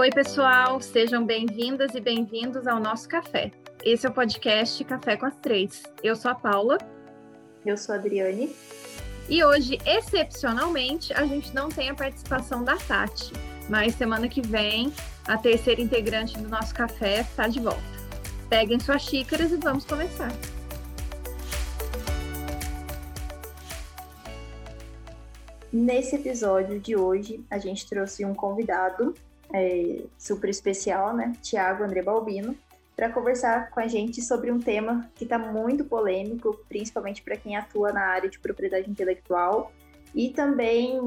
Oi, pessoal, sejam bem-vindas e bem-vindos ao nosso café. Esse é o podcast Café com as Três. Eu sou a Paula. Eu sou a Adriane. E hoje, excepcionalmente, a gente não tem a participação da Tati, mas semana que vem a terceira integrante do nosso café está de volta. Peguem suas xícaras e vamos começar. Nesse episódio de hoje, a gente trouxe um convidado é, super especial, né? Tiago André Balbino, para conversar com a gente sobre um tema que está muito polêmico, principalmente para quem atua na área de propriedade intelectual e também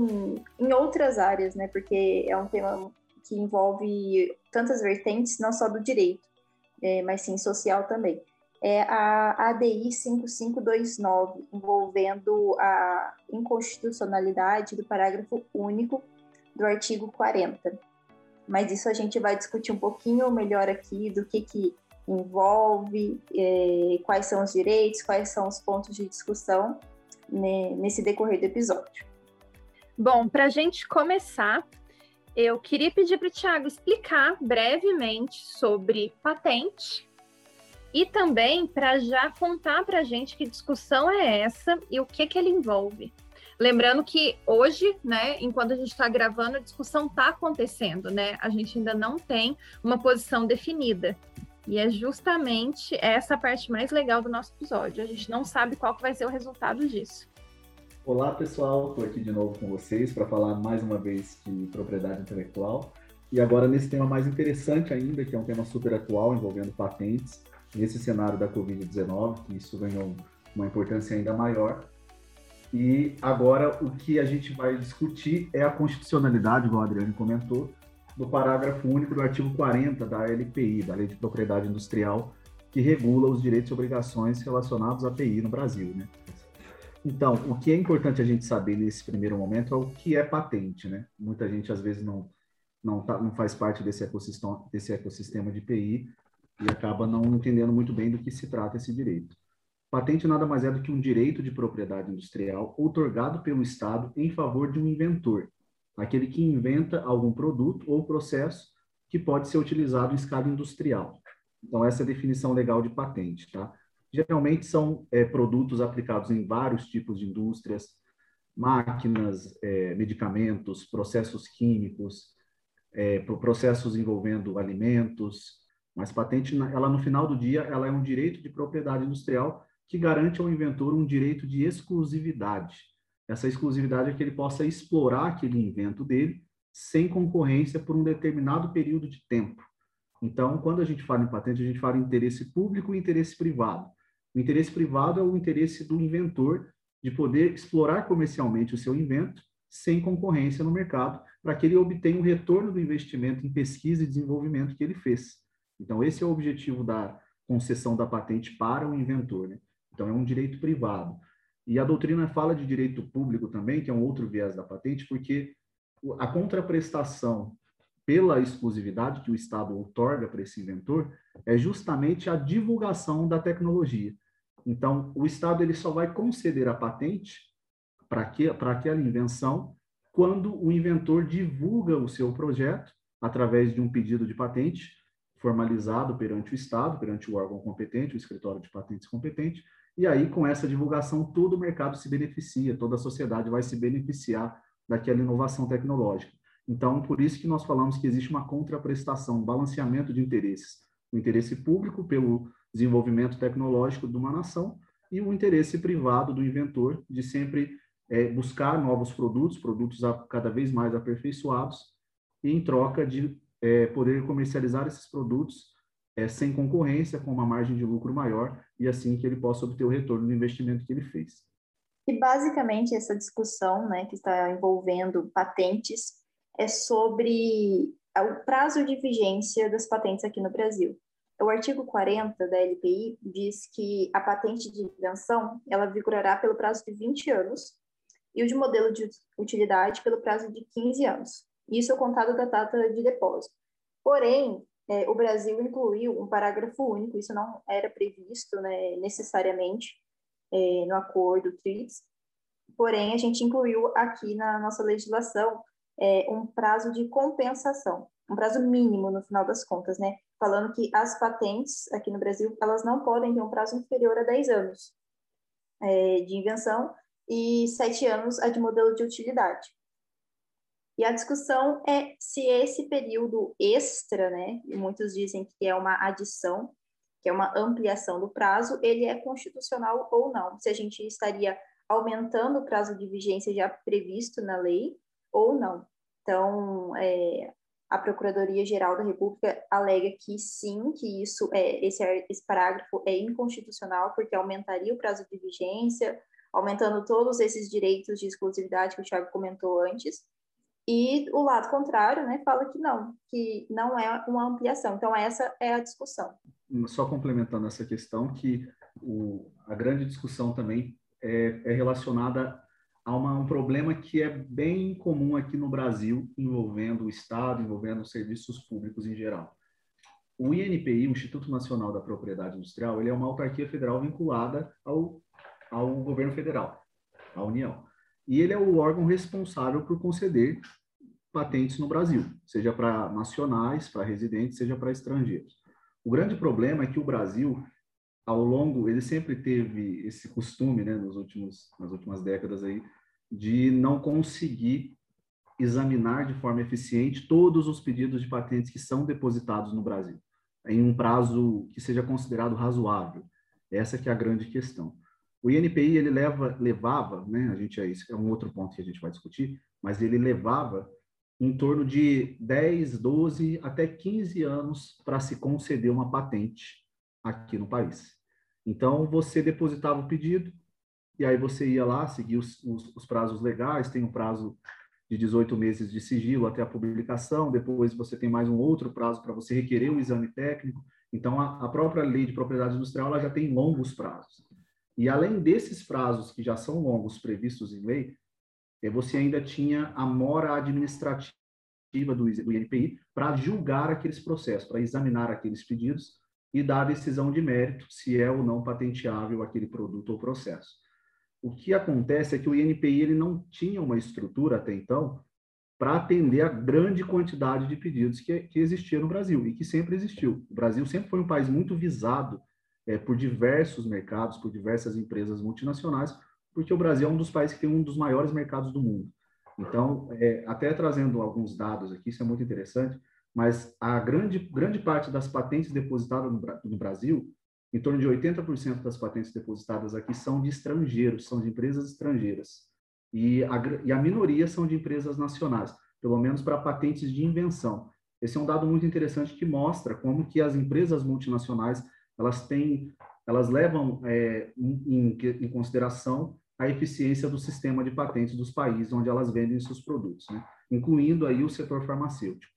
em outras áreas, né? Porque é um tema que envolve tantas vertentes, não só do direito, é, mas sim social também. É a ADI 5529, envolvendo a inconstitucionalidade do parágrafo único do artigo 40 mas isso a gente vai discutir um pouquinho melhor aqui do que, que envolve, é, quais são os direitos, quais são os pontos de discussão né, nesse decorrer do episódio. Bom, para a gente começar, eu queria pedir para o Tiago explicar brevemente sobre patente e também para já contar para a gente que discussão é essa e o que, que ele envolve. Lembrando que hoje, né, enquanto a gente está gravando, a discussão está acontecendo, né? A gente ainda não tem uma posição definida. E é justamente essa parte mais legal do nosso episódio. A gente não sabe qual que vai ser o resultado disso. Olá, pessoal. Estou aqui de novo com vocês para falar mais uma vez de propriedade intelectual. E agora nesse tema mais interessante ainda, que é um tema super atual envolvendo patentes, nesse cenário da Covid-19, que isso ganhou uma importância ainda maior. E agora o que a gente vai discutir é a constitucionalidade, igual a Adriane comentou, do parágrafo único do artigo 40 da LPI, da Lei de Propriedade Industrial, que regula os direitos e obrigações relacionados à PI no Brasil, né? Então, o que é importante a gente saber nesse primeiro momento é o que é patente, né? Muita gente às vezes não não, tá, não faz parte desse ecossistema, desse ecossistema de PI e acaba não entendendo muito bem do que se trata esse direito. Patente nada mais é do que um direito de propriedade industrial outorgado pelo Estado em favor de um inventor, aquele que inventa algum produto ou processo que pode ser utilizado em escala industrial. Então, essa é a definição legal de patente, tá? Geralmente são é, produtos aplicados em vários tipos de indústrias, máquinas, é, medicamentos, processos químicos, é, processos envolvendo alimentos, mas patente, ela no final do dia, ela é um direito de propriedade industrial que garante ao inventor um direito de exclusividade. Essa exclusividade é que ele possa explorar aquele invento dele sem concorrência por um determinado período de tempo. Então, quando a gente fala em patente, a gente fala em interesse público e interesse privado. O interesse privado é o interesse do inventor de poder explorar comercialmente o seu invento sem concorrência no mercado, para que ele obtenha o retorno do investimento em pesquisa e desenvolvimento que ele fez. Então, esse é o objetivo da concessão da patente para o inventor. Né? Então, é um direito privado. E a doutrina fala de direito público também, que é um outro viés da patente, porque a contraprestação pela exclusividade que o Estado outorga para esse inventor é justamente a divulgação da tecnologia. Então, o Estado ele só vai conceder a patente para aquela invenção quando o inventor divulga o seu projeto através de um pedido de patente formalizado perante o Estado, perante o órgão competente, o escritório de patentes competente, e aí, com essa divulgação, todo o mercado se beneficia, toda a sociedade vai se beneficiar daquela inovação tecnológica. Então, por isso que nós falamos que existe uma contraprestação, um balanceamento de interesses. O interesse público pelo desenvolvimento tecnológico de uma nação e o interesse privado do inventor de sempre é, buscar novos produtos, produtos cada vez mais aperfeiçoados, e em troca de é, poder comercializar esses produtos é, sem concorrência, com uma margem de lucro maior, e assim que ele possa obter o retorno do investimento que ele fez. E basicamente essa discussão, né, que está envolvendo patentes, é sobre o prazo de vigência das patentes aqui no Brasil. O artigo 40 da LPI diz que a patente de invenção ela vigorará pelo prazo de 20 anos e o de modelo de utilidade pelo prazo de 15 anos. Isso é contado da data de depósito. Porém, é, o Brasil incluiu um parágrafo único, isso não era previsto né, necessariamente é, no acordo TRIPS, porém a gente incluiu aqui na nossa legislação é, um prazo de compensação. um prazo mínimo no final das contas, né? Falando que as patentes aqui no Brasil, elas não podem ter um prazo inferior a 10 anos é, de invenção e 7 anos a de modelo de utilidade. E a discussão é se esse período extra, né, muitos dizem que é uma adição, que é uma ampliação do prazo, ele é constitucional ou não. Se a gente estaria aumentando o prazo de vigência já previsto na lei ou não. Então, é, a Procuradoria-Geral da República alega que sim, que isso é esse, esse parágrafo é inconstitucional porque aumentaria o prazo de vigência, aumentando todos esses direitos de exclusividade que o Thiago comentou antes. E o lado contrário, né, fala que não, que não é uma ampliação. Então essa é a discussão. Só complementando essa questão que o, a grande discussão também é, é relacionada a uma, um problema que é bem comum aqui no Brasil, envolvendo o Estado, envolvendo os serviços públicos em geral. O INPI, o Instituto Nacional da Propriedade Industrial, ele é uma autarquia federal vinculada ao, ao governo federal, à União. E ele é o órgão responsável por conceder patentes no Brasil, seja para nacionais, para residentes, seja para estrangeiros. O grande problema é que o Brasil ao longo, ele sempre teve esse costume, né, nos últimos, nas últimas décadas aí, de não conseguir examinar de forma eficiente todos os pedidos de patentes que são depositados no Brasil, em um prazo que seja considerado razoável. Essa que é a grande questão. O INPI, ele leva, levava, né, a gente é é um outro ponto que a gente vai discutir, mas ele levava em torno de 10, 12 até 15 anos para se conceder uma patente aqui no país. Então, você depositava o pedido, e aí você ia lá, seguir os, os, os prazos legais, tem um prazo de 18 meses de sigilo até a publicação, depois você tem mais um outro prazo para você requerer um exame técnico. Então, a, a, própria lei de propriedade industrial ela já tem longos prazos. E além desses prazos que já são longos previstos em lei, eh, você ainda tinha a mora administrativa do, do INPI para julgar aqueles processos, para examinar aqueles pedidos e dar a decisão de mérito se é ou não patenteável aquele produto ou processo. O que acontece é que o INPI ele não tinha uma estrutura até então para atender a grande quantidade de pedidos que, que existia no Brasil e que sempre existiu. O Brasil sempre foi um país muito visado é, por diversos mercados, por diversas empresas multinacionais, porque o Brasil é um dos países que tem um dos maiores mercados do mundo. Então, é, até trazendo alguns dados aqui, isso é muito interessante mas a grande, grande parte das patentes depositadas no, no Brasil, em torno de 80% das patentes depositadas aqui são de estrangeiros, são de empresas estrangeiras. E a, e a minoria são de empresas nacionais, pelo menos para patentes de invenção. Esse é um dado muito interessante que mostra como que as empresas multinacionais elas têm, elas levam é, em, em, consideração a eficiência do sistema de patentes dos países onde elas vendem seus produtos, né? incluindo aí o setor farmacêutico.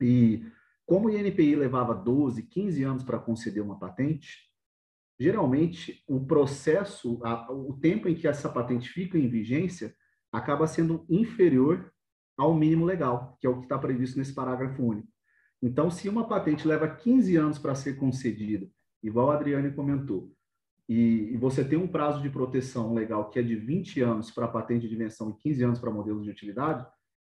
E como o INPI levava 12, 15 anos para conceder uma patente, geralmente o processo, a, o tempo em que essa patente fica em vigência, acaba sendo inferior ao mínimo legal, que é o que está previsto nesse parágrafo único. Então, se uma patente leva 15 anos para ser concedida, igual a Adriane comentou, e, e, você tem um prazo de proteção legal que é de 20 anos para patente de invenção e 15 anos para modelos de utilidade,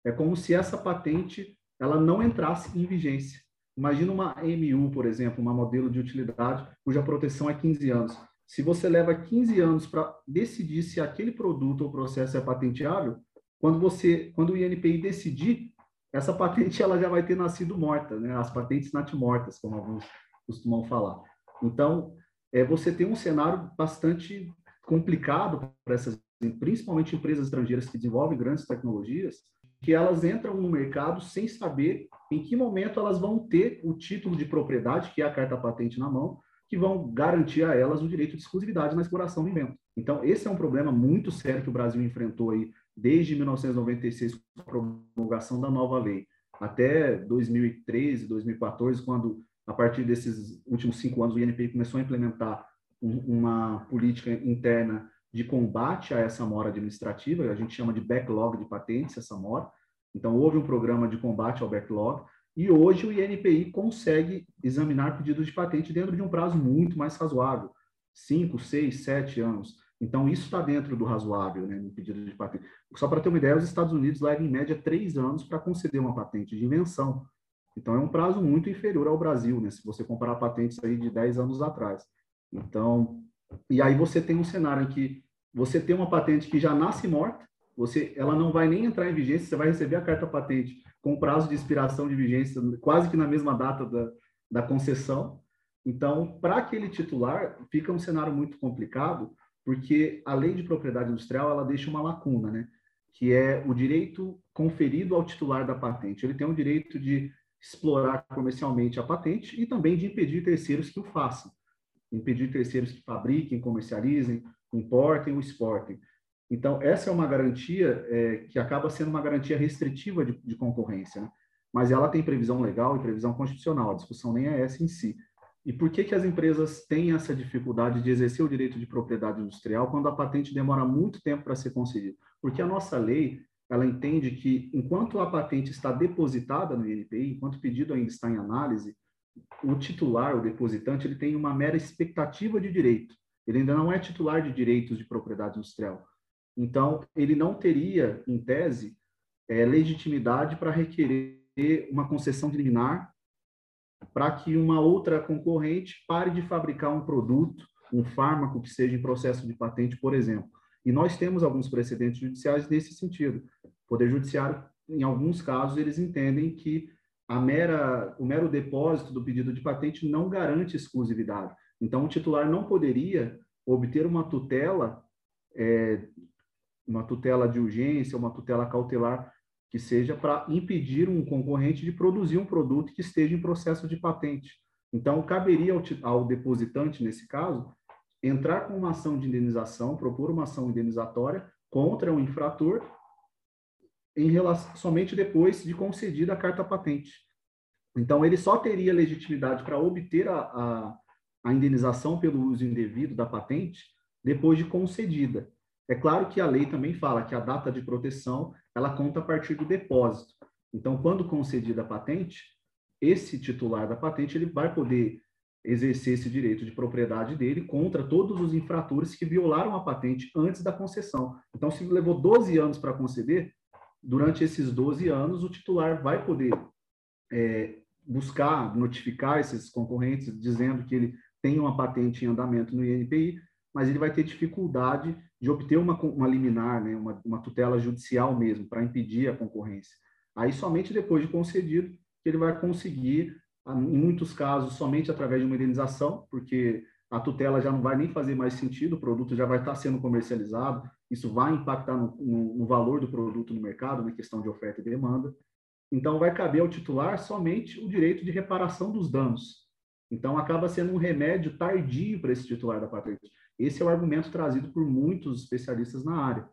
é como se essa patente ela não entrasse em vigência. Imagina uma MU, por exemplo, uma modelo de utilidade cuja proteção é 15 anos. Se você leva 15 anos para decidir se aquele produto ou processo é patenteável, quando você, quando o INPI decidir, essa patente ela já vai ter nascido morta, né? As patentes natimortas, como alguns costumam falar. Então, é, você tem um cenário bastante complicado para essas, principalmente empresas estrangeiras que desenvolvem grandes tecnologias, que elas entram no mercado sem saber em que momento elas vão ter o título de propriedade, que é a carta patente na mão, que vão garantir a elas o direito de exclusividade na exploração do invento. Então, esse é um problema muito sério que o Brasil enfrentou aí desde 1996, com a promulgação da nova lei, até 2013, 2014, quando, a partir desses últimos cinco anos, o INPI começou a implementar um, uma política interna de combate a essa mora administrativa, a gente chama de backlog de patentes, essa mora. Então, houve um programa de combate ao backlog, e hoje o INPI consegue examinar pedidos de patente dentro de um prazo muito mais razoável, 5, 6, 7 anos. Então, isso está dentro do razoável, né, no pedido de patente. Só para ter uma ideia, os Estados Unidos levam, em média, três anos para conceder uma patente de invenção. Então, é um prazo muito inferior ao Brasil, né? Se você comparar patentes aí de 10 anos atrás. Então, e aí você tem um cenário em que você tem uma patente que já nasce morta, você, ela não vai nem entrar em vigência, você vai receber a carta patente com prazo de expiração de vigência quase que na mesma data da, da concessão. Então, para aquele titular, fica um cenário muito complicado, porque a lei de propriedade industrial ela deixa uma lacuna, né? que é o direito conferido ao titular da patente. Ele tem o direito de explorar comercialmente a patente e também de impedir terceiros que o façam. Impedir terceiros que fabriquem, comercializem, importem ou exportem. Então, essa é uma garantia é, que acaba sendo uma garantia restritiva de, de concorrência, né? mas ela tem previsão legal e previsão constitucional, a discussão nem é essa em si. E por que, que as empresas têm essa dificuldade de exercer o direito de propriedade industrial quando a patente demora muito tempo para ser concedida? Porque a nossa lei, ela entende que enquanto a patente está depositada no INPI, enquanto o pedido ainda está em análise, o titular, o depositante, ele tem uma mera expectativa de direito. Ele ainda não é titular de direitos de propriedade industrial. Então, ele não teria, em tese, é, legitimidade para requerer uma concessão de liminar para que uma outra concorrente pare de fabricar um produto, um fármaco que seja em processo de patente, por exemplo. E nós temos alguns precedentes judiciais nesse sentido. Poder Judiciário, em alguns casos, eles entendem que a mera, o mero depósito do pedido de patente não garante exclusividade. Então, o titular não poderia obter uma tutela, é, uma tutela de urgência, uma tutela cautelar que seja para impedir um concorrente de produzir um produto que esteja em processo de patente. Então, caberia ao, ao depositante, nesse caso, entrar com uma ação de indenização, propor uma ação indenizatória contra o infrator em relação, somente depois de concedida a carta patente. Então, ele só teria legitimidade para obter a, a, a indenização pelo uso indevido da patente depois de concedida. É claro que a lei também fala que a data de proteção ela conta a partir do depósito. Então, quando concedida a patente, esse titular da patente ele vai poder exercer esse direito de propriedade dele contra todos os infratores que violaram a patente antes da concessão. Então, se levou 12 anos para conceder, durante esses 12 anos, o titular vai poder é, buscar, notificar esses concorrentes, dizendo que ele tem uma patente em andamento no INPI, mas ele vai ter dificuldade de obter uma, uma liminar, né, uma, uma tutela judicial mesmo, para impedir a concorrência. Aí, somente depois de concedido, que ele vai conseguir, em muitos casos, somente através de uma indenização, porque a tutela já não vai nem fazer mais sentido, o produto já vai estar sendo comercializado, isso vai impactar no, no, no valor do produto no mercado, na questão de oferta e demanda. Então, vai caber ao titular somente o direito de reparação dos danos. Então, acaba sendo um remédio tardio para esse titular da patente. Esse é o argumento trazido por muitos especialistas na área,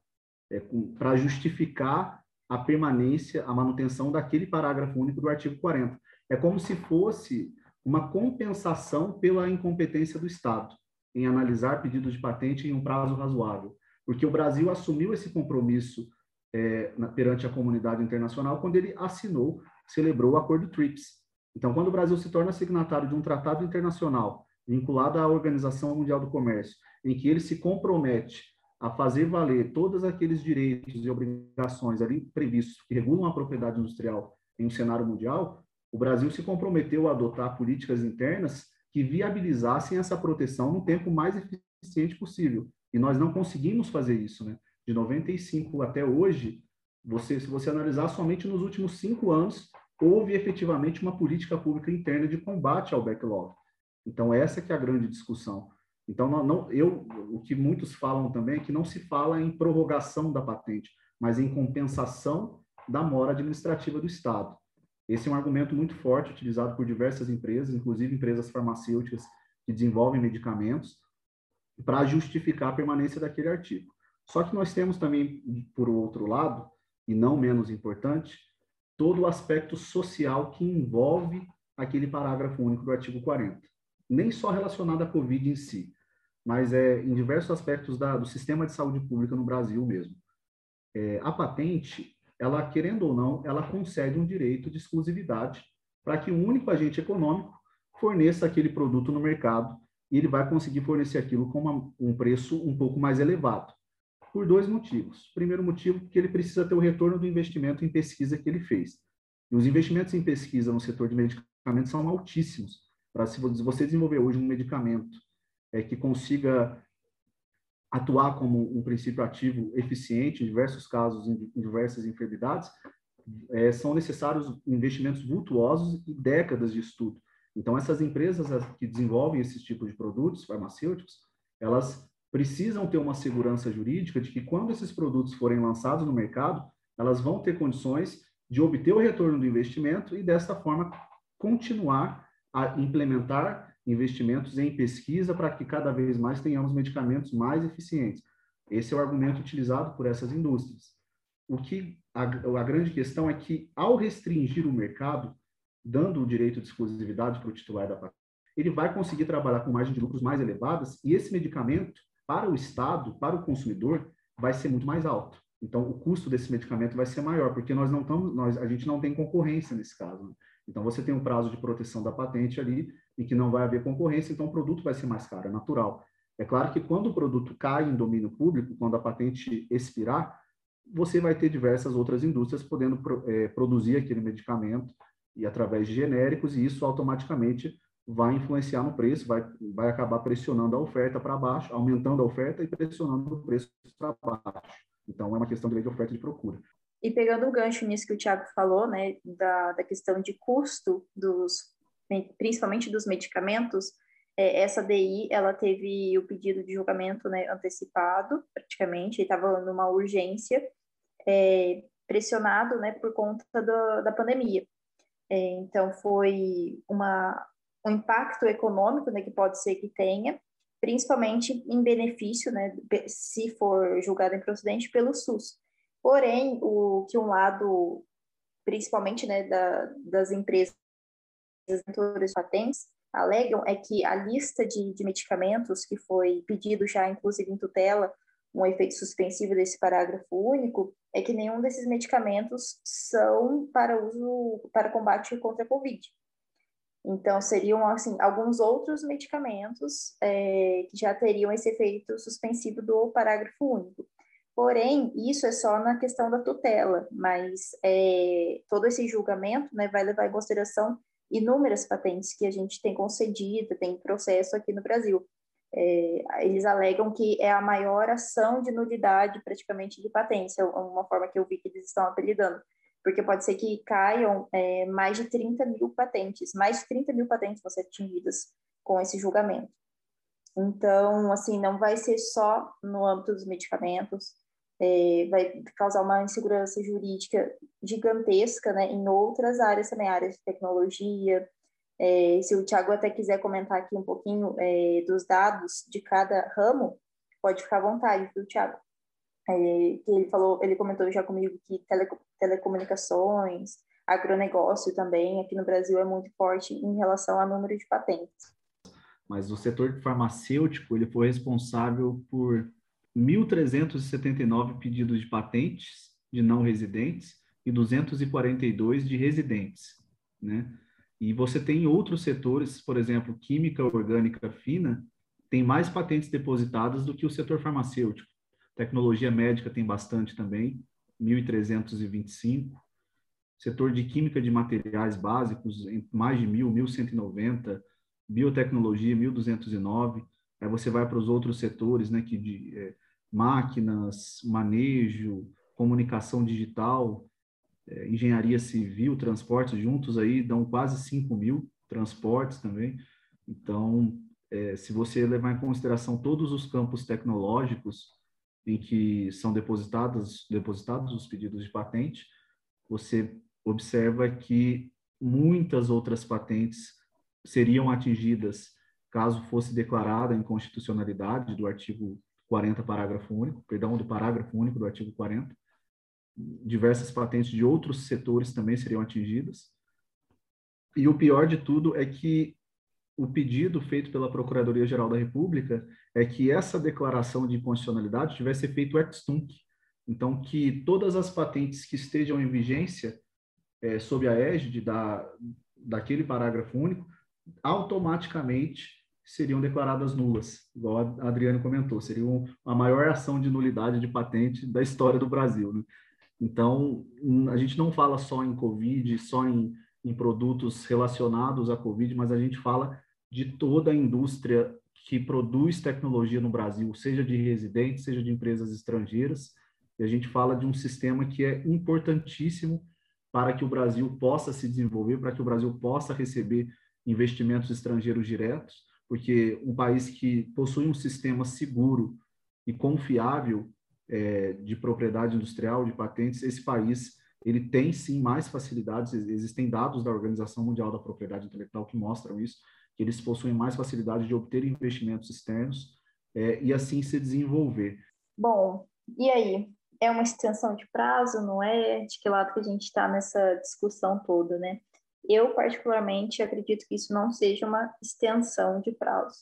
é, para justificar a permanência, a manutenção daquele parágrafo único do artigo 40. É como se fosse uma compensação pela incompetência do Estado em analisar pedidos de patente em um prazo razoável, porque o Brasil assumiu esse compromisso é, na, perante a comunidade internacional quando ele assinou, celebrou o Acordo TRIPS. Então, quando o Brasil se torna signatário de um tratado internacional vinculado à Organização Mundial do Comércio, em que ele se compromete a fazer valer todos aqueles direitos e obrigações ali previstos que regulam a propriedade industrial em um cenário mundial, o Brasil se comprometeu a adotar políticas internas que viabilizassem essa proteção no tempo mais eficiente possível. E nós não conseguimos fazer isso, né? De 95 até hoje, você, se você analisar somente nos últimos cinco anos, houve efetivamente uma política pública interna de combate ao backlog. Então, essa que é a grande discussão. Então, não, não, eu, o que muitos falam também é que não se fala em prorrogação da patente, mas em compensação da mora administrativa do Estado. Esse é um argumento muito forte utilizado por diversas empresas, inclusive empresas farmacêuticas que desenvolvem medicamentos, para justificar a permanência daquele artigo. Só que nós temos também, por outro lado, e não menos importante, todo o aspecto social que envolve aquele parágrafo único do artigo 40 nem só relacionado à Covid em si, mas é em diversos aspectos da, do sistema de saúde pública no Brasil mesmo. É, a patente, ela querendo ou não, ela concede um direito de exclusividade para que um único agente econômico forneça aquele produto no mercado e ele vai conseguir fornecer aquilo com uma, um preço um pouco mais elevado. Por dois motivos. Primeiro motivo, que ele precisa ter o retorno do investimento em pesquisa que ele fez. E os investimentos em pesquisa no setor de medicamentos são altíssimos. Para se você desenvolver hoje um medicamento é, que consiga atuar como um princípio ativo eficiente em diversos casos, em, diversas enfermidades, é, são necessários investimentos vultuosos e décadas de estudo. Então, essas empresas que desenvolvem esses tipos de produtos farmacêuticos, elas precisam ter uma segurança jurídica de que quando esses produtos forem lançados no mercado, elas vão ter condições de obter o retorno do investimento e, dessa forma, continuar a implementar investimentos em pesquisa para que cada vez mais tenhamos medicamentos mais eficientes. Esse é o argumento utilizado por essas indústrias. O que a, a grande questão é que, ao restringir o mercado, dando o direito de exclusividade para o titular da patente, ele vai conseguir trabalhar com margem de lucros mais elevadas e esse medicamento, para o Estado, para o consumidor, vai ser muito mais alto. Então, o custo desse medicamento vai ser maior, porque nós não estamos, nós, a gente não tem concorrência nesse caso. Né? Então, você tem um prazo de proteção da patente ali e que não vai haver concorrência, então o produto vai ser mais caro, é natural. É claro que quando o produto cai em domínio público, quando a patente expirar, você vai ter diversas outras indústrias podendo é, produzir aquele medicamento e através de genéricos, e isso automaticamente vai influenciar no preço, vai, vai acabar pressionando a oferta para baixo, aumentando a oferta e pressionando o preço para baixo. Então, é uma questão de lei de oferta e procura. E pegando o gancho nisso que o Tiago falou, né, da, da questão de custo dos, principalmente dos medicamentos, é, essa DI, ela teve o pedido de julgamento né, antecipado, praticamente, estava numa urgência, é, pressionado né, por conta do, da pandemia. É, então, foi uma, um impacto econômico né, que pode ser que tenha, principalmente em benefício, né, se for julgado improcedente, pelo SUS. Porém, o que um lado, principalmente né, da, das empresas detentoras de patentes, alegam é que a lista de, de medicamentos que foi pedido já, inclusive em tutela, um efeito suspensivo desse parágrafo único, é que nenhum desses medicamentos são para uso para combate contra a Covid. Então, seriam, assim, alguns outros medicamentos é, que já teriam esse efeito suspensivo do parágrafo único. Porém, isso é só na questão da tutela, mas é, todo esse julgamento né, vai levar em consideração inúmeras patentes que a gente tem concedido, tem processo aqui no Brasil. É, eles alegam que é a maior ação de nulidade praticamente de patentes, é uma forma que eu vi que eles estão apelidando, porque pode ser que caiam é, mais de 30 mil patentes, mais de 30 mil patentes vão ser atingidas com esse julgamento. Então, assim, não vai ser só no âmbito dos medicamentos, é, vai causar uma insegurança jurídica gigantesca né, em outras áreas também, áreas de tecnologia, é, se o Tiago até quiser comentar aqui um pouquinho é, dos dados de cada ramo, pode ficar à vontade, viu, Tiago? É, ele falou, ele comentou já comigo que tele, telecomunicações, agronegócio também aqui no Brasil é muito forte em relação ao número de patentes. Mas o setor farmacêutico ele foi responsável por 1.379 pedidos de patentes de não residentes e 242 de residentes, né? E você tem outros setores, por exemplo, química orgânica fina, tem mais patentes depositadas do que o setor farmacêutico. Tecnologia médica tem bastante também, 1.325. Setor de química de materiais básicos, mais de 1.000, 1.190. Biotecnologia, 1.209. Aí você vai para os outros setores, né, que de é, máquinas, manejo, comunicação digital, é, engenharia civil, transportes juntos aí dão quase 5 mil transportes também. Então, é, se você levar em consideração todos os campos tecnológicos em que são depositados, depositados os pedidos de patente, você observa que muitas outras patentes seriam atingidas caso fosse declarada a inconstitucionalidade do artigo 40, parágrafo único, perdão, do parágrafo único do artigo 40, diversas patentes de outros setores também seriam atingidas. E o pior de tudo é que o pedido feito pela Procuradoria-Geral da República é que essa declaração de inconstitucionalidade tivesse feito ex tunc. Então, que todas as patentes que estejam em vigência é, sob a égide da, daquele parágrafo único, automaticamente seriam declaradas nulas, igual a Adriano comentou, seria a maior ação de nulidade de patente da história do Brasil. Né? Então, a gente não fala só em Covid, só em, em produtos relacionados à Covid, mas a gente fala de toda a indústria que produz tecnologia no Brasil, seja de residentes, seja de empresas estrangeiras. E a gente fala de um sistema que é importantíssimo para que o Brasil possa se desenvolver, para que o Brasil possa receber investimentos estrangeiros diretos, porque um país que possui um sistema seguro e confiável é, de propriedade industrial, de patentes, esse país ele tem sim mais facilidades. Existem dados da Organização Mundial da Propriedade Intelectual que mostram isso, que eles possuem mais facilidade de obter investimentos externos é, e assim se desenvolver. Bom, e aí? É uma extensão de prazo, não é? De que lado que a gente está nessa discussão toda, né? Eu, particularmente, acredito que isso não seja uma extensão de prazo.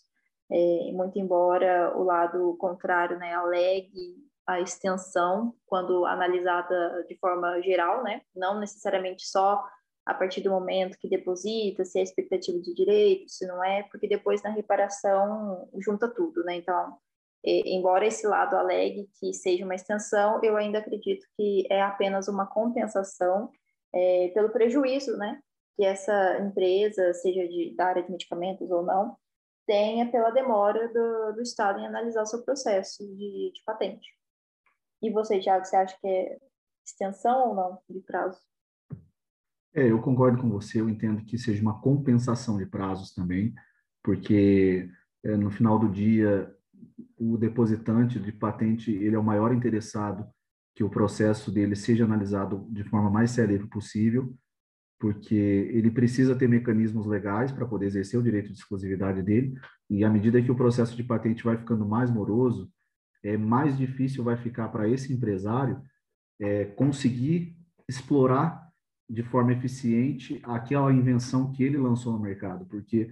É, muito embora o lado contrário né, alegue a extensão quando analisada de forma geral, né? não necessariamente só a partir do momento que deposita, se é expectativa de direito, se não é, porque depois na reparação junta tudo, né? Então, é, embora esse lado alegue que seja uma extensão, eu ainda acredito que é apenas uma compensação é, pelo prejuízo, né? Que essa empresa, seja de, da área de medicamentos ou não, tenha pela demora do, do Estado em analisar o seu processo de, de patente. E você, Thiago, você acha que é extensão ou não de prazo? É, eu concordo com você, eu entendo que seja uma compensação de prazos também, porque é, no final do dia o depositante de patente ele é o maior interessado que o processo dele seja analisado de forma mais célere possível, porque ele precisa ter mecanismos legais para poder exercer o direito de exclusividade dele, e à medida que o processo de patente vai ficando mais moroso, é mais difícil vai ficar para esse empresário é, conseguir explorar de forma eficiente aquela invenção que ele lançou no mercado, porque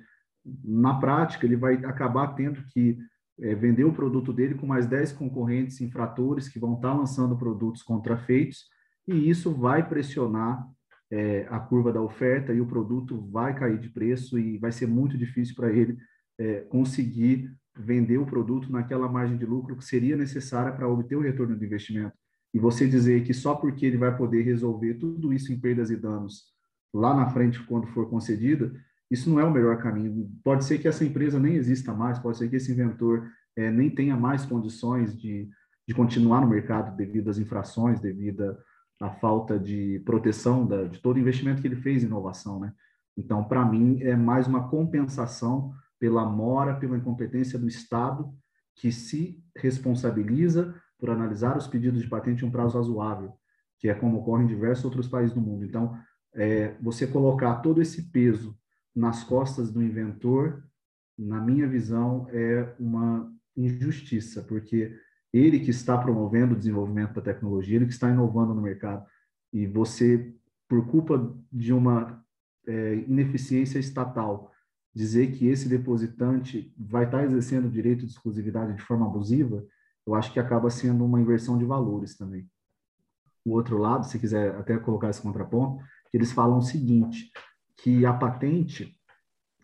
na prática ele vai acabar tendo que é, vender o produto dele com mais 10 concorrentes infratores que vão estar lançando produtos contrafeitos, e isso vai pressionar é, a curva da oferta e o produto vai cair de preço e vai ser muito difícil para ele é, conseguir vender o produto naquela margem de lucro que seria necessária para obter o retorno do investimento. E você dizer que só porque ele vai poder resolver tudo isso em perdas e danos lá na frente, quando for concedida, isso não é o melhor caminho. Pode ser que essa empresa nem exista mais, pode ser que esse inventor é, nem tenha mais condições de, de continuar no mercado devido às infrações, devido à falta de proteção da, de todo o investimento que ele fez em inovação. Né? Então, para mim, é mais uma compensação pela mora, pela incompetência do Estado, que se responsabiliza por analisar os pedidos de patente em um prazo razoável, que é como ocorre em diversos outros países do mundo. Então, é, você colocar todo esse peso nas costas do inventor, na minha visão, é uma injustiça, porque ele que está promovendo o desenvolvimento da tecnologia, ele que está inovando no mercado, e você, por culpa de uma é, ineficiência estatal, dizer que esse depositante vai estar exercendo o direito de exclusividade de forma abusiva, eu acho que acaba sendo uma inversão de valores também. O outro lado, se quiser até colocar esse contraponto, eles falam o seguinte, que a patente,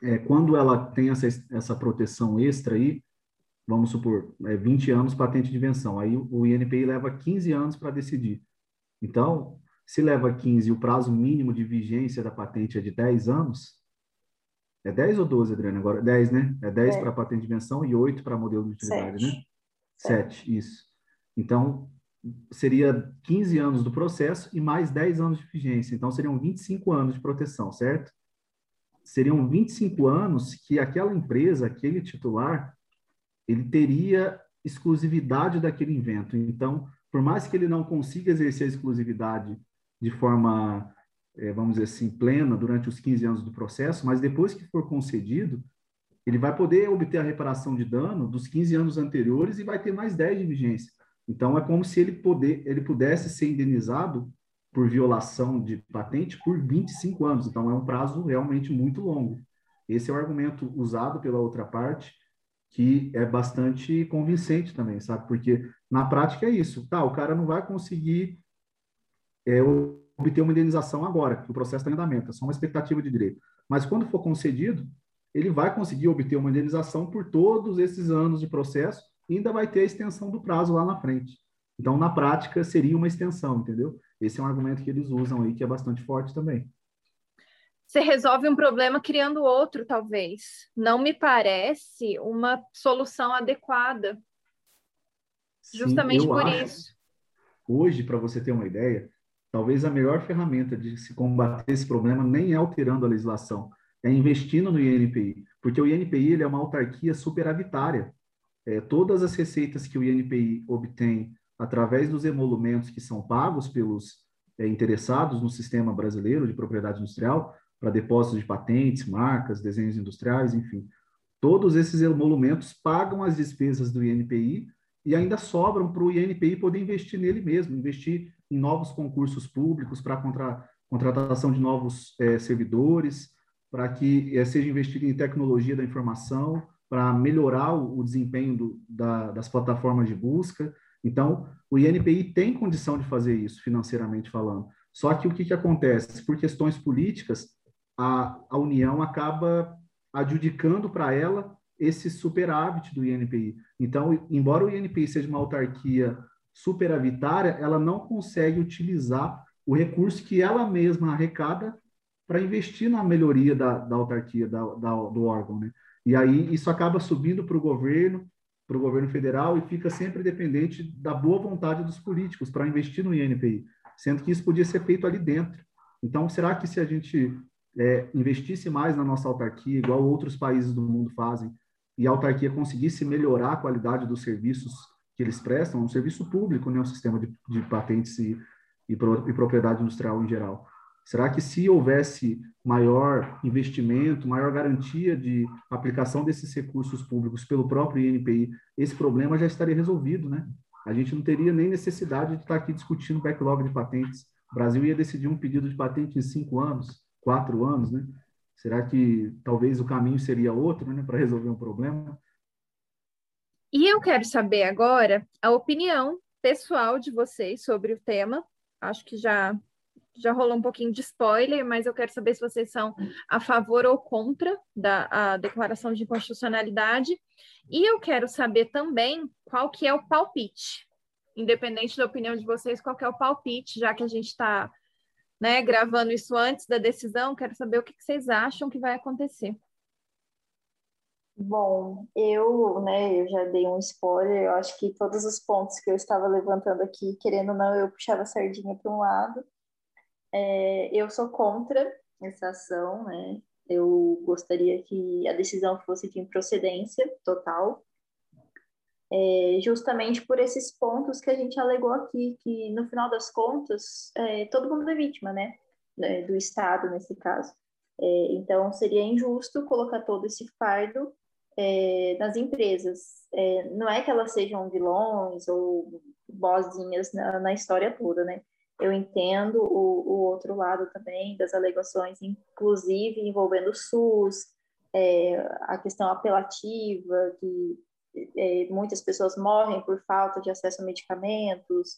é, quando ela tem essa, essa proteção extra aí, vamos supor, é 20 anos patente de invenção, aí o INPI leva 15 anos para decidir. Então, se leva 15 e o prazo mínimo de vigência da patente é de 10 anos, é 10 ou 12, Adriana? Agora, 10, né? É 10 é. para patente de invenção e 8 para modelo de utilidade, Sete. né? Sete, isso. Então, seria 15 anos do processo e mais 10 anos de vigência. Então, seriam 25 anos de proteção, certo? Seriam 25 anos que aquela empresa, aquele titular, ele teria exclusividade daquele invento. Então, por mais que ele não consiga exercer a exclusividade de forma, é, vamos dizer assim, plena durante os 15 anos do processo, mas depois que for concedido, ele vai poder obter a reparação de dano dos 15 anos anteriores e vai ter mais 10 de vigência. Então, é como se ele, poder, ele pudesse ser indenizado por violação de patente por 25 anos. Então, é um prazo realmente muito longo. Esse é o argumento usado pela outra parte, que é bastante convincente também, sabe? Porque na prática é isso. Tá, o cara não vai conseguir é, obter uma indenização agora, que o processo está em andamento, é só uma expectativa de direito. Mas quando for concedido, ele vai conseguir obter uma indenização por todos esses anos de processo e ainda vai ter a extensão do prazo lá na frente. Então, na prática, seria uma extensão, entendeu? Esse é um argumento que eles usam aí, que é bastante forte também. Você resolve um problema criando outro, talvez. Não me parece uma solução adequada. Sim, justamente por isso. Hoje, para você ter uma ideia, talvez a melhor ferramenta de se combater esse problema nem é alterando a legislação, é investindo no INPI, porque o INPI ele é uma autarquia superavitária. É, todas as receitas que o INPI obtém através dos emolumentos que são pagos pelos é, interessados no sistema brasileiro de propriedade industrial, para depósitos de patentes, marcas, desenhos industriais, enfim. Todos esses emolumentos pagam as despesas do INPI e ainda sobram para o INPI poder investir nele mesmo, investir em novos concursos públicos para contra, contratação de novos é, servidores, para que é, seja investido em tecnologia da informação, para melhorar o, o desempenho do, da, das plataformas de busca. Então, o INPI tem condição de fazer isso, financeiramente falando. Só que o que, que acontece? Por questões políticas, a, a União acaba adjudicando para ela esse superávit do INPI. Então, embora o INPI seja uma autarquia superavitária, ela não consegue utilizar o recurso que ela mesma arrecada para investir na melhoria da, da autarquia, da, da, do órgão. Né? E aí isso acaba subindo para o governo, para o governo federal e fica sempre dependente da boa vontade dos políticos para investir no INPI, sendo que isso podia ser feito ali dentro. Então, será que se a gente é, investisse mais na nossa autarquia, igual outros países do mundo fazem, e a autarquia conseguisse melhorar a qualidade dos serviços que eles prestam, um serviço público, né, o um sistema de, de patentes e, e, pro, e propriedade industrial em geral. Será que se houvesse maior investimento, maior garantia de aplicação desses recursos públicos pelo próprio INPI, esse problema já estaria resolvido, né? A gente não teria nem necessidade de estar aqui discutindo backlog de patentes. O Brasil ia decidir um pedido de patente em cinco anos, quatro anos, né? Será que talvez o caminho seria outro, né, para resolver um problema? E eu quero saber agora a opinião pessoal de vocês sobre o tema. Acho que já já rolou um pouquinho de spoiler, mas eu quero saber se vocês são a favor ou contra da a declaração de inconstitucionalidade. E eu quero saber também qual que é o palpite. Independente da opinião de vocês, qual que é o palpite, já que a gente está né, gravando isso antes da decisão, quero saber o que, vocês acham que vai acontecer. Bom, eu, né, eu já dei um spoiler, eu acho que todos os pontos que eu estava levantando aqui, querendo ou não, eu puxava a sardinha para um lado. É, eu sou contra essa ação, né? Eu gostaria que a decisão fosse de improcedência total, é, justamente por esses pontos que a gente alegou aqui, que no final das contas, é, todo mundo é vítima, né? É, do Estado, nesse caso. É, então, seria injusto colocar todo esse fardo é, nas empresas. É, não é que elas sejam vilões ou bozinhas na, na história toda, né? Eu entendo o, o, outro lado também das alegações, inclusive envolvendo o SUS, a questão apelativa, que é, muitas pessoas morrem por falta de acesso a medicamentos,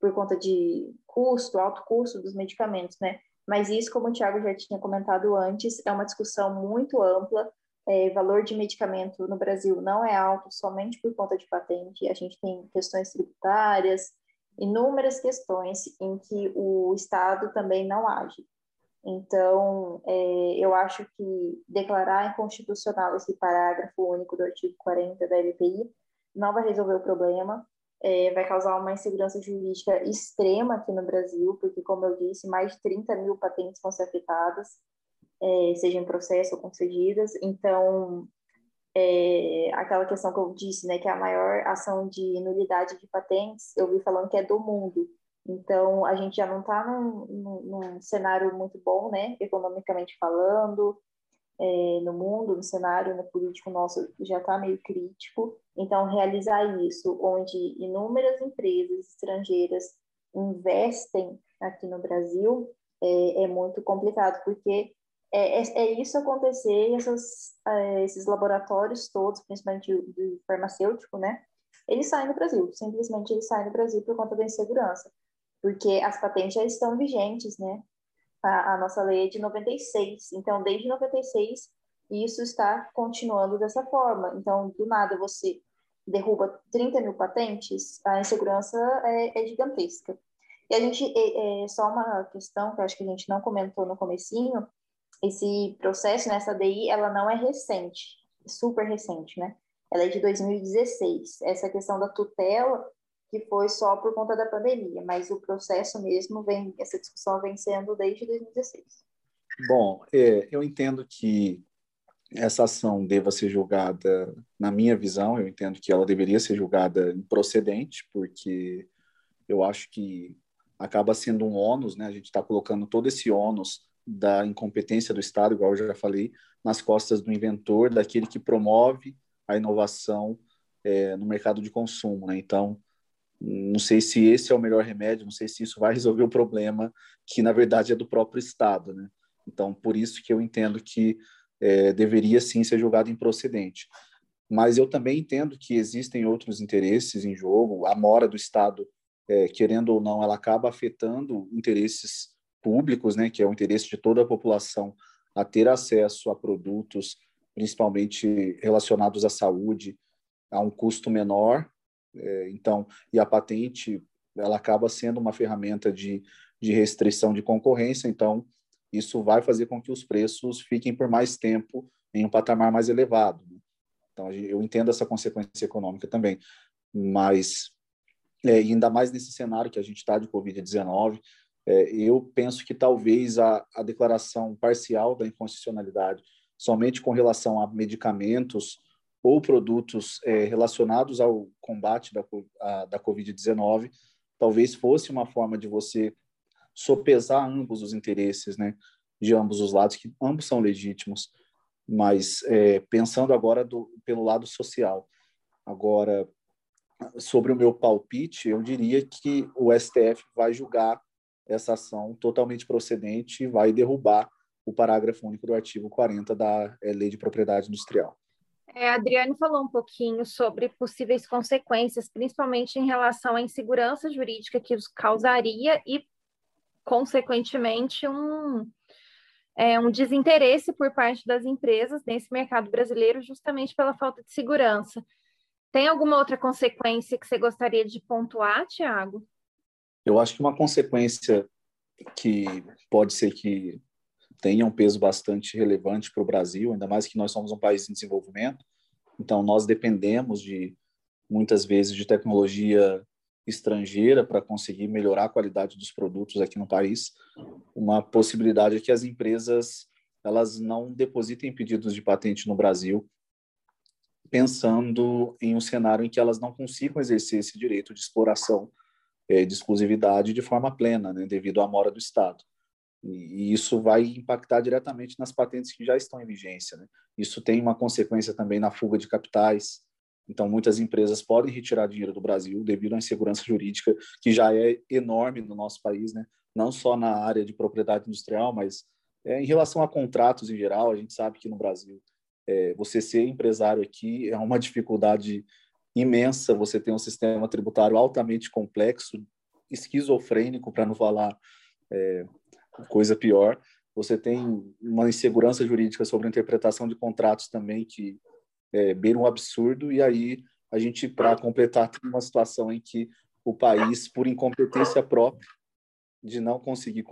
por conta de custo, alto custo dos medicamentos, né? Mas isso, como o Tiago já tinha comentado antes, é uma discussão muito ampla. É, valor de medicamento no Brasil não é alto somente por conta de patente. A gente tem questões tributárias, inúmeras questões em que o Estado também não age. Então, é, eu acho que declarar inconstitucional esse parágrafo único do artigo 40 da LPI não vai resolver o problema, é, vai causar uma insegurança jurídica extrema aqui no Brasil, porque, como eu disse, mais de 30 mil patentes vão ser afetadas, é, seja em processo ou concedidas. Então, é, aquela questão que eu disse, né, que é a maior ação de nulidade de patentes, eu vi falando que é do mundo. Então, a gente já não está num, num, num, cenário muito bom, né, economicamente falando, é, no mundo, no cenário no político nosso já está meio crítico. Então, realizar isso, onde inúmeras empresas estrangeiras investem aqui no Brasil, é, é muito complicado, porque é, é, é isso acontecer, é, esses laboratórios todos, principalmente do farmacêutico, né, eles saem do Brasil, simplesmente eles saem do Brasil por conta da insegurança porque as patentes já estão vigentes, né? A, a, nossa lei é de 96, então desde 96 isso está continuando dessa forma. Então, do nada você derruba 30 mil patentes, a insegurança é, é gigantesca. E a gente, é, é, só uma questão que acho que a gente não comentou no comecinho, esse processo nessa DI, ela não é recente, super recente, né? Ela é de 2016. Essa questão da tutela, que foi só por conta da pandemia, mas o processo mesmo vem, essa discussão vem sendo desde 2016. Bom, é, eu entendo que essa ação deva ser julgada, na minha visão, eu entendo que ela deveria ser julgada improcedente, porque eu acho que acaba sendo um ônus, né? A gente está colocando todo esse ônus da incompetência do Estado, igual eu já falei, nas costas do inventor, daquele que promove a inovação é, no mercado de consumo, né? Então, não sei se esse é o melhor remédio, não sei se isso vai resolver o problema que na verdade é do próprio Estado, né? Então, por isso que eu entendo que é, deveria sim ser julgado improcedente. Mas eu também entendo que existem outros interesses em jogo. A mora do Estado, é, querendo ou não, ela acaba afetando interesses públicos, né, que é o interesse de toda a população a ter acesso a produtos, principalmente relacionados à saúde, a um custo menor. É, então, e a patente, ela acaba sendo uma ferramenta de, de restrição de concorrência. Então, isso vai fazer com que os preços fiquem por mais tempo em um patamar mais elevado. Né? Então, eu entendo essa consequência econômica também, mas é, ainda mais nesse cenário que a gente está de Covid-19, é, eu penso que talvez a, a declaração parcial da inconstitucionalidade somente com relação a medicamentos ou produtos é, relacionados ao combate da, da Covid-19 talvez fosse uma forma de você sopesar ambos os interesses, né, de ambos os lados, que ambos são legítimos, mas é, pensando agora do, pelo lado social. Agora, sobre o meu palpite, eu diria que o STF vai julgar essa ação totalmente procedente e vai derrubar o parágrafo único do artigo 40 da é, Lei de Propriedade Industrial. É, a Adriane falou um pouquinho sobre possíveis consequências, principalmente em relação à insegurança jurídica que isso causaria e consequentemente, um, é, um desinteresse por parte das empresas nesse mercado brasileiro, justamente pela falta de segurança. Tem alguma outra consequência que você gostaria de pontuar, Tiago? Eu acho que uma consequência que pode ser que tenha um peso bastante relevante para o Brasil, ainda mais que nós somos um país em desenvolvimento, então nós dependemos de muitas vezes de tecnologia estrangeira para conseguir melhorar a qualidade dos produtos aqui no país. Uma possibilidade é que as empresas elas não depositem pedidos de patente no Brasil, pensando em um cenário em que elas não consigam exercer esse direito de exploração é, de exclusividade de forma plena, né, devido à mora do Estado. E, isso vai impactar diretamente nas patentes que já estão em vigência. Né? Isso tem uma consequência também na fuga de capitais, então, muitas empresas podem retirar dinheiro do Brasil devido à insegurança jurídica, que já é enorme no nosso país, né? não só na área de propriedade industrial, mas é, em relação a contratos em geral. A gente sabe que no Brasil, é, você ser empresário aqui é uma dificuldade imensa. Você tem um sistema tributário altamente complexo, esquizofrênico, para não falar é, coisa pior. Você tem uma insegurança jurídica sobre a interpretação de contratos também que é, beira um absurdo, e aí a gente, para completar, tem uma situação em que o país, por incompetência própria, de não conseguir,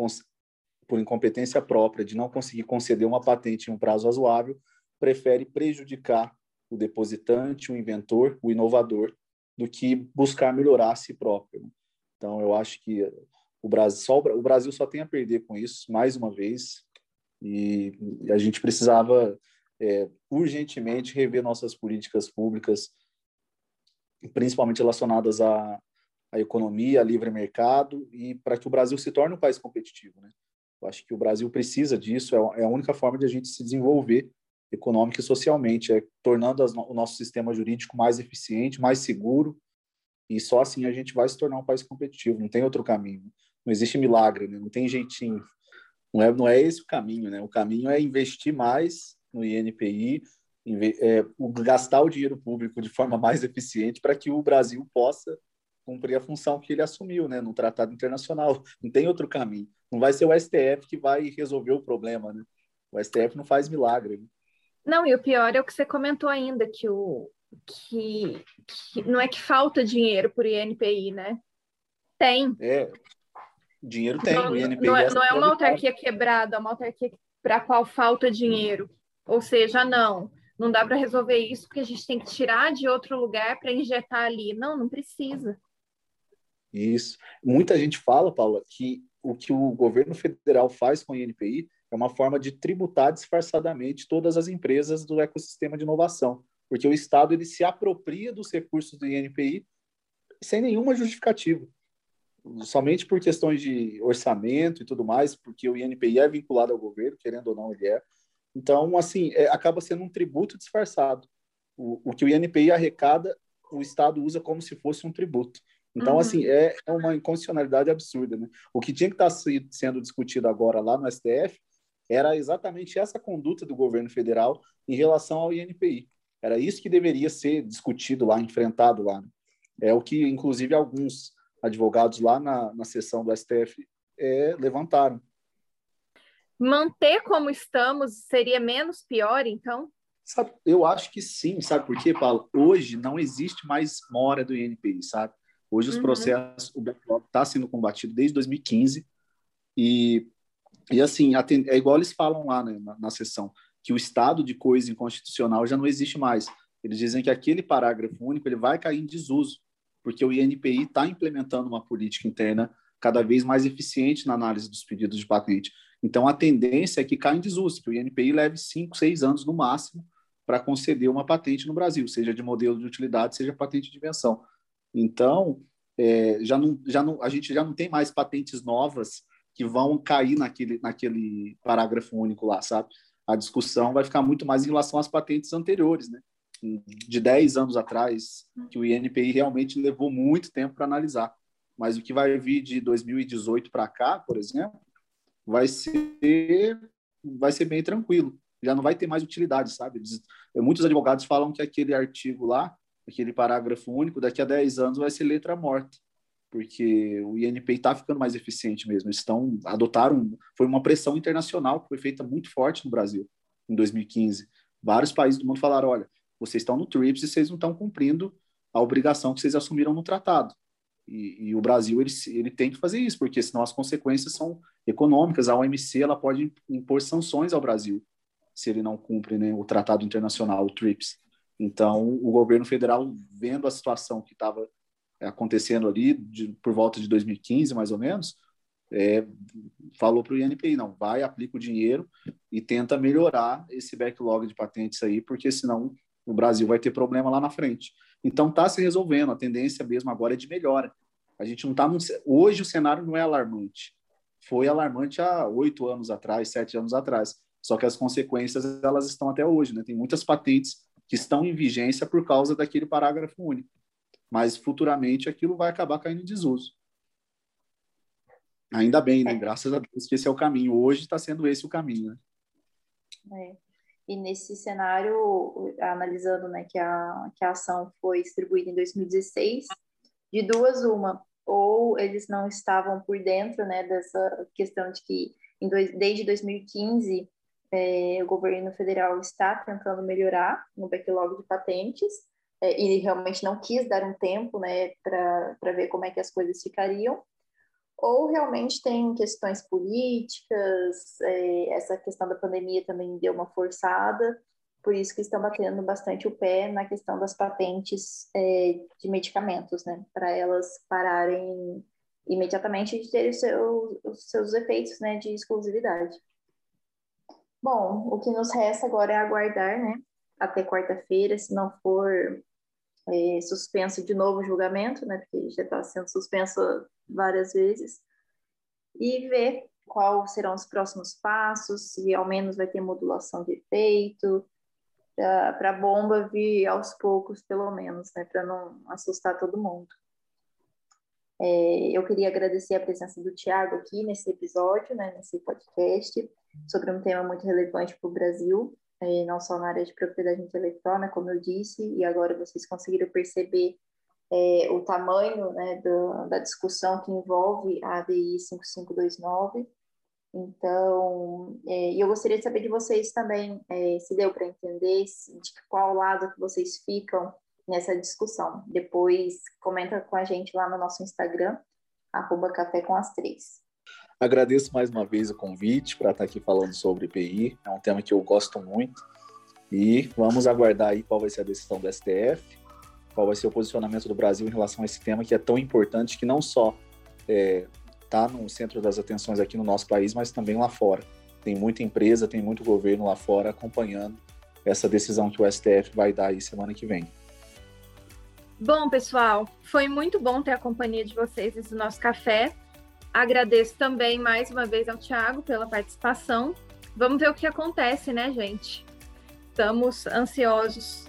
por incompetência própria, de não conseguir conceder uma patente em um prazo razoável, prefere prejudicar o depositante, o inventor, o inovador, do que buscar melhorar a si próprio. Então, eu acho que o Brasil, só, o Brasil só tem a perder com isso, mais uma vez, e a gente precisava é, urgentemente rever nossas políticas públicas, principalmente relacionadas à, à economia, a livre mercado e para que o Brasil se torne um país competitivo. Né? Eu acho que o Brasil precisa disso, é, é a única forma de a gente se desenvolver econômica e socialmente, é tornando as, o nosso sistema jurídico mais eficiente, mais seguro, e só assim a gente vai se tornar um país competitivo, não tem outro caminho. Não existe milagre, né? não tem jeitinho. Não é, não é esse o caminho, né? O caminho é investir mais no INPI, é, gastar o dinheiro público de forma mais eficiente para que o Brasil possa cumprir a função que ele assumiu, né, no tratado internacional. Não tem outro caminho. Não vai ser o STF que vai resolver o problema, né? O STF não faz milagre. Né? Não, e o pior é o que você comentou ainda, que o que, que não é que falta dinheiro por INPI, né? Tem. É. Dinheiro tem, não, o INPI não é, não é uma autarquia quebrada, é uma autarquia para a qual falta dinheiro. Ou seja, não, não dá para resolver isso porque a gente tem que tirar de outro lugar para injetar ali. Não, não precisa. Isso. Muita gente fala, Paula, que o que o governo federal faz com o INPI é uma forma de tributar disfarçadamente todas as empresas do ecossistema de inovação, porque o Estado ele se apropria dos recursos do INPI sem nenhuma justificativa, somente por questões de orçamento e tudo mais, porque o INPI é vinculado ao governo, querendo ou não ele é. Então, assim, é, acaba sendo um tributo disfarçado. O, o que o INPI arrecada, o Estado usa como se fosse um tributo. Então, uhum. assim, é, é uma inconstitucionalidade absurda, né? O que tinha que estar sendo discutido agora lá no STF era exatamente essa conduta do governo federal em relação ao INPI. Era isso que deveria ser discutido lá, enfrentado lá. Né? É o que, inclusive, alguns advogados lá na, na sessão do STF é, levantaram. Manter como estamos seria menos pior, então? Sabe, eu acho que sim, sabe por quê, Paulo? Hoje não existe mais mora do INPI, sabe? Hoje os uhum. processos, o backlog está sendo combatido desde 2015 e, e assim, é igual eles falam lá né, na, na sessão, que o estado de coisa inconstitucional já não existe mais. Eles dizem que aquele parágrafo único ele vai cair em desuso, porque o INPI está implementando uma política interna cada vez mais eficiente na análise dos pedidos de patente. Então, a tendência é que caia em desuso, que o INPI leve cinco, seis anos no máximo para conceder uma patente no Brasil, seja de modelo de utilidade, seja patente de invenção. Então, é, já não, já não, a gente já não tem mais patentes novas que vão cair naquele, naquele parágrafo único lá, sabe? A discussão vai ficar muito mais em relação às patentes anteriores, né? De 10 anos atrás, que o INPI realmente levou muito tempo para analisar. Mas o que vai vir de 2018 para cá, por exemplo, vai ser, vai ser bem tranquilo. Já não vai ter mais utilidade, sabe? Muitos advogados falam que aquele artigo lá aquele parágrafo único, daqui a 10 anos vai ser letra morta, porque o INPI está ficando mais eficiente mesmo. Eles estão, adotaram, foi uma pressão internacional que foi feita muito forte no Brasil em 2015. Vários países do mundo falaram: olha, vocês estão no TRIPS e vocês não estão cumprindo a obrigação que vocês assumiram no tratado. E, e, o Brasil ele, ele tem que fazer isso, porque senão as consequências são econômicas. A OMC ela pode impor sanções ao Brasil se ele não cumpre né, o tratado internacional, o TRIPS. Então, o governo federal, vendo a situação que estava acontecendo ali, de, por volta de 2015, mais ou menos, é, falou para o INPI, não, vai, aplica o dinheiro e tenta melhorar esse backlog de patentes aí, porque senão o Brasil vai ter problema lá na frente. Então, está se resolvendo, a tendência mesmo agora é de melhora. A gente não está... Hoje o cenário não é alarmante. Foi alarmante há oito anos atrás, sete anos atrás. Só que as consequências, elas estão até hoje, né? Tem muitas patentes que estão em vigência por causa daquele parágrafo único. Mas futuramente aquilo vai acabar caindo em desuso. Ainda bem, né? É. Graças a Deus que esse é o caminho. Hoje está sendo esse o caminho, né? É. E nesse cenário, analisando né, que, a, que a ação foi distribuída em 2016, de duas, uma, ou eles não estavam por dentro né, dessa questão de que em dois, desde 2015 é, o governo federal está tentando melhorar no backlog de patentes é, e realmente não quis dar um tempo né, para ver como é que as coisas ficariam, ou realmente tem questões políticas, é, essa questão da pandemia também deu uma forçada, por isso que estão batendo bastante o pé na questão das patentes é, de medicamentos, né, para elas pararem imediatamente de ter os seus, os seus efeitos né, de exclusividade. Bom, o que nos resta agora é aguardar, né? Até quarta-feira, se não for é, suspenso de novo o julgamento, né? Porque já está sendo suspenso várias vezes. E ver quais serão os próximos passos, se ao menos vai ter modulação de efeito, para a bomba vir aos poucos, pelo menos, né? Para não assustar todo mundo. É, eu queria agradecer a presença do Tiago aqui nesse episódio, né, nesse podcast, sobre um tema muito relevante para o Brasil, é, não só na área de propriedade intelectual, né, como eu disse, e agora vocês conseguiram perceber é, o tamanho né, do, da discussão que envolve a ADI 5529. Então, é, eu gostaria de saber de vocês também, é, se deu para entender de qual lado que vocês ficam nessa discussão. Depois comenta com a gente lá no nosso Instagram, arroba café com as três. Agradeço mais uma vez o convite para estar aqui falando sobre IPI. É um tema que eu gosto muito. E vamos aguardar aí qual vai ser a decisão do STF, qual vai ser o posicionamento do Brasil em relação a esse tema que é tão importante, que não só está é, tá no centro das atenções aqui no nosso país, mas também lá fora. Tem muita empresa, tem muito governo lá fora acompanhando essa decisão que o STF vai dar aí semana que vem. Bom, pessoal, foi muito bom ter a companhia de vocês nesse nosso café. Agradeço também mais uma vez ao Thiago pela participação. Vamos ver o que acontece, né, gente? Estamos ansiosos.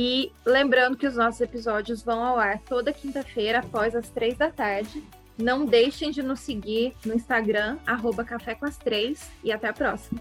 E lembrando que os nossos episódios vão ao ar toda quinta-feira, após as três da tarde. Não deixem de nos seguir no Instagram, arroba Café com as Três, e até a próxima.